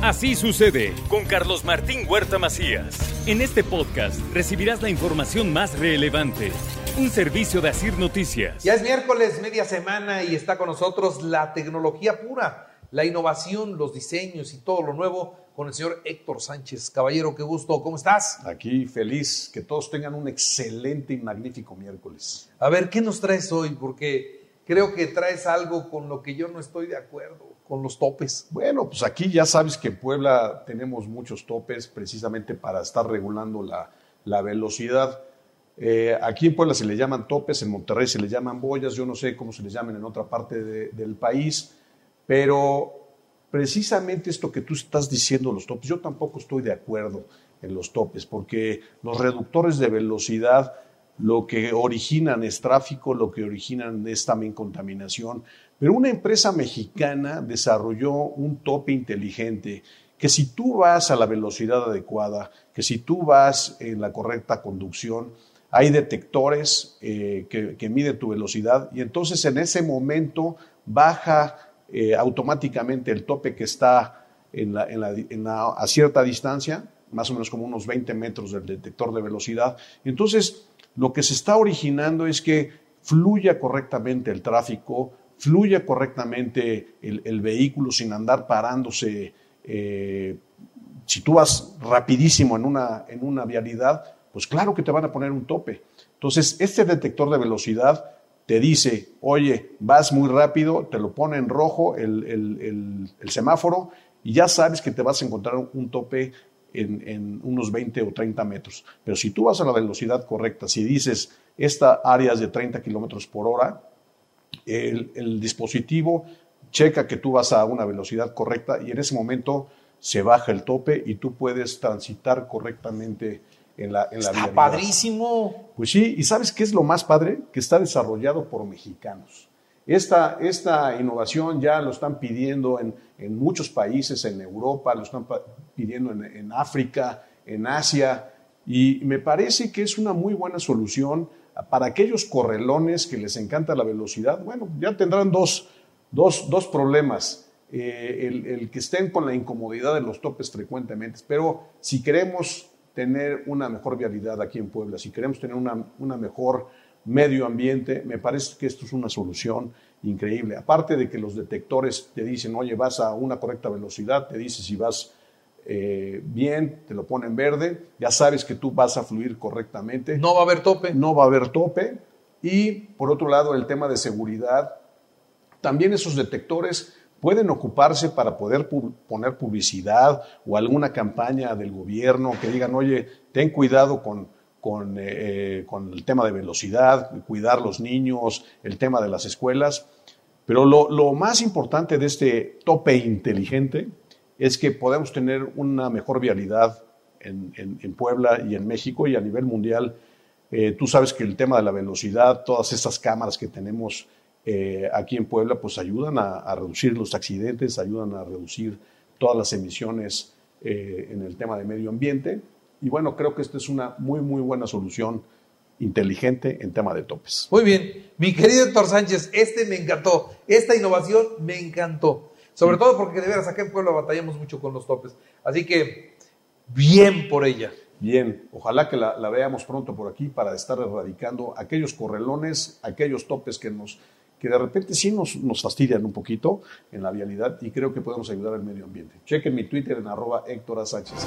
Así sucede con Carlos Martín Huerta Macías. En este podcast recibirás la información más relevante. Un servicio de Asir Noticias. Ya es miércoles, media semana, y está con nosotros la tecnología pura, la innovación, los diseños y todo lo nuevo con el señor Héctor Sánchez. Caballero, qué gusto, ¿cómo estás? Aquí feliz, que todos tengan un excelente y magnífico miércoles. A ver, ¿qué nos traes hoy? Porque creo que traes algo con lo que yo no estoy de acuerdo, con los topes. Bueno, pues aquí ya sabes que en Puebla tenemos muchos topes precisamente para estar regulando la, la velocidad. Eh, aquí en Puebla se le llaman topes, en Monterrey se le llaman boyas, yo no sé cómo se les llaman en otra parte de, del país, pero precisamente esto que tú estás diciendo, los topes, yo tampoco estoy de acuerdo en los topes, porque los reductores de velocidad lo que originan es tráfico, lo que originan es también contaminación. Pero una empresa mexicana desarrolló un tope inteligente que si tú vas a la velocidad adecuada, que si tú vas en la correcta conducción, hay detectores eh, que, miden tu velocidad y entonces en ese momento baja eh, automáticamente el tope que está en a cierta distancia, más o menos como unos 20 metros del detector de velocidad. Entonces, lo que se está originando es que fluya correctamente el tráfico, fluya correctamente el, vehículo sin andar parándose. Eh, si tú vas rapidísimo en una, en una vialidad, pues claro que te van a poner un tope. Entonces, este detector de velocidad te dice, oye, vas muy rápido, te lo pone en rojo el, el, semáforo y ya sabes que te vas a encontrar un tope en, unos 20 o 30 metros. Pero si tú vas a la velocidad correcta, si dices, esta área es de 30 kilómetros por hora, el, el, dispositivo checa que tú vas a una velocidad correcta y en ese momento se baja el tope y tú puedes transitar correctamente en la, en la Está padrísimo. Pues sí, y ¿sabes qué es lo más padre? Que está desarrollado por mexicanos. Esta, esta innovación ya lo están pidiendo en, en, muchos países, en Europa, lo están pidiendo en, en, África, en Asia, y me parece que es una muy buena solución para aquellos correlones que les encanta la velocidad. Bueno, ya tendrán dos, dos, dos problemas. Eh, el, el, que estén con la incomodidad de los topes frecuentemente, pero si queremos tener una mejor vialidad aquí en Puebla, si queremos tener una, una mejor medio ambiente, me parece que esto es una solución increíble. Aparte de que los detectores te dicen, oye, vas a una correcta velocidad, te dice si vas eh, bien, te lo pone en verde, ya sabes que tú vas a fluir correctamente. No va a haber tope. No va a haber tope. Y por otro lado, el tema de seguridad. También esos detectores pueden ocuparse para poder poner publicidad o alguna campaña del gobierno que digan, oye, ten cuidado con, con, eh, con, el tema de velocidad, cuidar los niños, el tema de las escuelas. Pero lo, más importante de este tope inteligente es que podemos tener una mejor vialidad en, Puebla y en México y a nivel mundial. Eh, tú sabes que el tema de la velocidad, todas estas cámaras que tenemos eh, aquí en Puebla, pues ayudan a, a, reducir los accidentes, ayudan a reducir todas las emisiones en el tema de medio ambiente y bueno, creo que esta es una muy, muy buena solución inteligente en tema de topes. Muy bien, mi querido Héctor Sánchez, este me encantó, esta innovación me encantó, sobre todo porque de veras acá en Puebla batallamos mucho con los topes, así que bien por ella. Bien, ojalá que la, la veamos pronto por aquí para estar erradicando aquellos correlones, aquellos topes que nos que de repente sí nos, nos, fastidian un poquito en la vialidad y creo que podemos ayudar al medio ambiente. Chequen mi Twitter en arroba Héctor Sánchez.